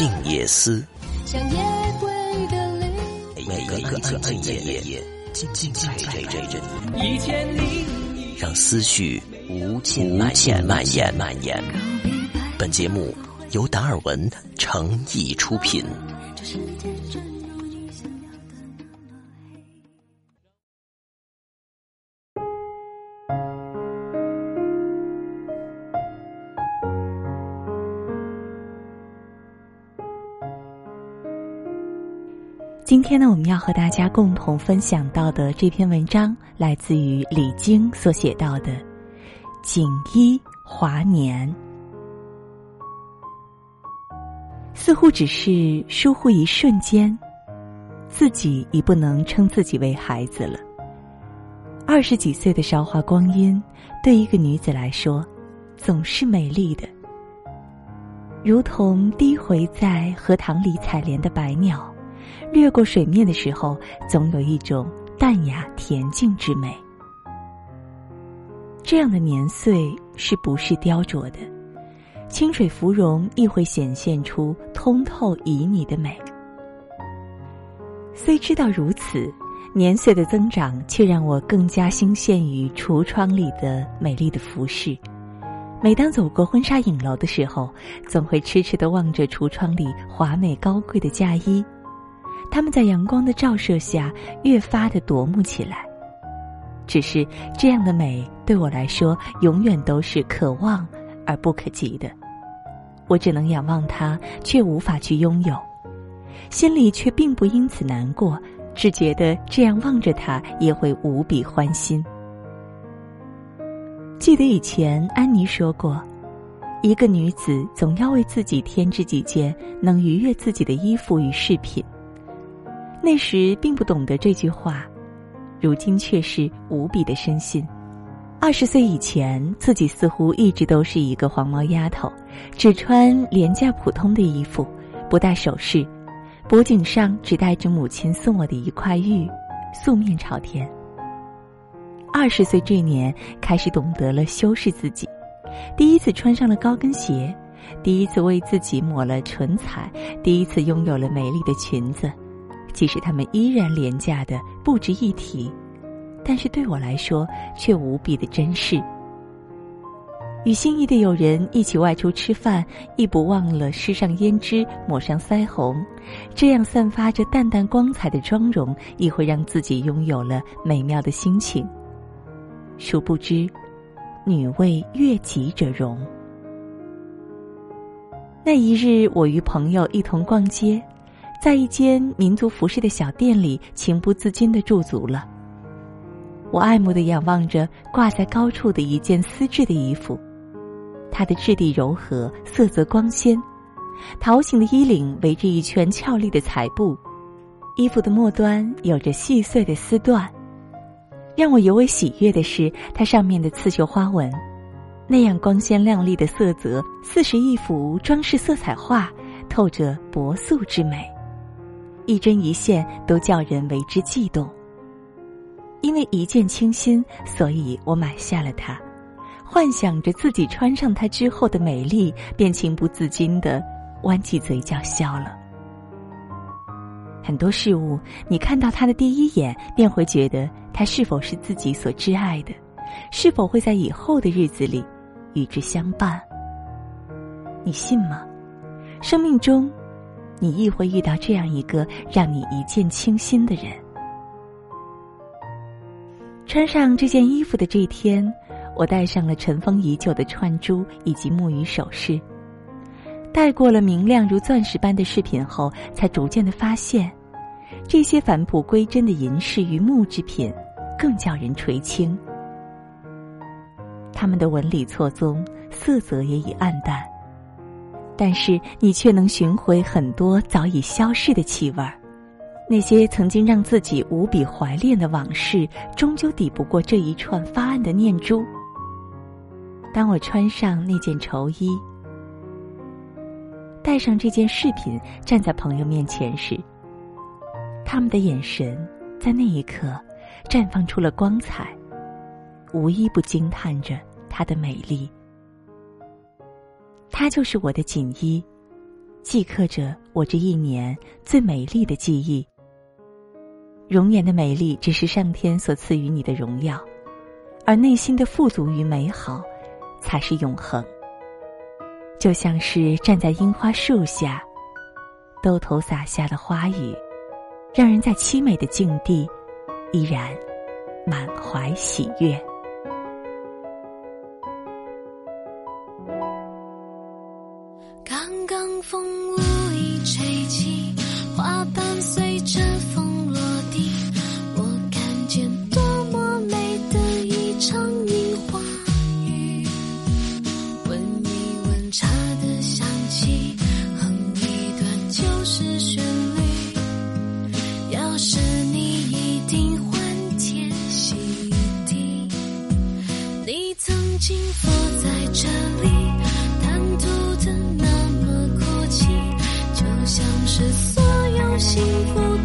静夜思，每个安静的夜，静静陪着你，让思绪无尽蔓延蔓延蔓延。本节目由达尔文诚意出品。今天呢，我们要和大家共同分享到的这篇文章，来自于李菁所写到的《锦衣华年》，似乎只是疏忽一瞬间，自己已不能称自己为孩子了。二十几岁的韶华光阴，对一个女子来说，总是美丽的，如同低回在荷塘里采莲的白鸟。掠过水面的时候，总有一种淡雅恬静之美。这样的年岁是不是雕琢的？清水芙蓉亦会显现出通透旖旎的美。虽知道如此，年岁的增长却让我更加兴陷于橱窗里的美丽的服饰。每当走过婚纱影楼的时候，总会痴痴的望着橱窗里华美高贵的嫁衣。他们在阳光的照射下越发的夺目起来。只是这样的美对我来说，永远都是可望而不可及的。我只能仰望它，却无法去拥有，心里却并不因此难过，只觉得这样望着它也会无比欢心。记得以前安妮说过，一个女子总要为自己添置几件能愉悦自己的衣服与饰品。那时并不懂得这句话，如今却是无比的深信。二十岁以前，自己似乎一直都是一个黄毛丫头，只穿廉价普通的衣服，不戴首饰，脖颈上只戴着母亲送我的一块玉，素面朝天。二十岁这年，开始懂得了修饰自己，第一次穿上了高跟鞋，第一次为自己抹了唇彩，第一次拥有了美丽的裙子。即使他们依然廉价的不值一提，但是对我来说却无比的珍视。与心仪的友人一起外出吃饭，亦不忘了施上胭脂、抹上腮红，这样散发着淡淡光彩的妆容，亦会让自己拥有了美妙的心情。殊不知，女为悦己者容。那一日，我与朋友一同逛街。在一间民族服饰的小店里，情不自禁的驻足了。我爱慕的仰望着挂在高处的一件丝质的衣服，它的质地柔和，色泽光鲜，桃形的衣领围着一圈俏丽的彩布，衣服的末端有着细碎的丝缎。让我尤为喜悦的是，它上面的刺绣花纹，那样光鲜亮丽的色泽，似是一幅装饰色彩画，透着薄素之美。一针一线都叫人为之悸动。因为一见倾心，所以我买下了它，幻想着自己穿上它之后的美丽，便情不自禁的弯起嘴角笑了。很多事物，你看到它的第一眼，便会觉得它是否是自己所挚爱的，是否会在以后的日子里与之相伴。你信吗？生命中。你亦会遇到这样一个让你一见倾心的人。穿上这件衣服的这天，我戴上了尘封已久的串珠以及木鱼首饰。戴过了明亮如钻石般的饰品后，才逐渐的发现，这些返璞归真的银饰与木制品，更叫人垂青。它们的纹理错综，色泽也已暗淡。但是你却能寻回很多早已消逝的气味儿，那些曾经让自己无比怀恋的往事，终究抵不过这一串发暗的念珠。当我穿上那件绸衣，带上这件饰品，站在朋友面前时，他们的眼神在那一刻绽放出了光彩，无一不惊叹着它的美丽。它就是我的锦衣，记刻着我这一年最美丽的记忆。容颜的美丽只是上天所赐予你的荣耀，而内心的富足与美好，才是永恒。就像是站在樱花树下，兜头洒下的花雨，让人在凄美的境地，依然满怀喜悦。紧握在这里贪图的那么孤寂就像是所有幸福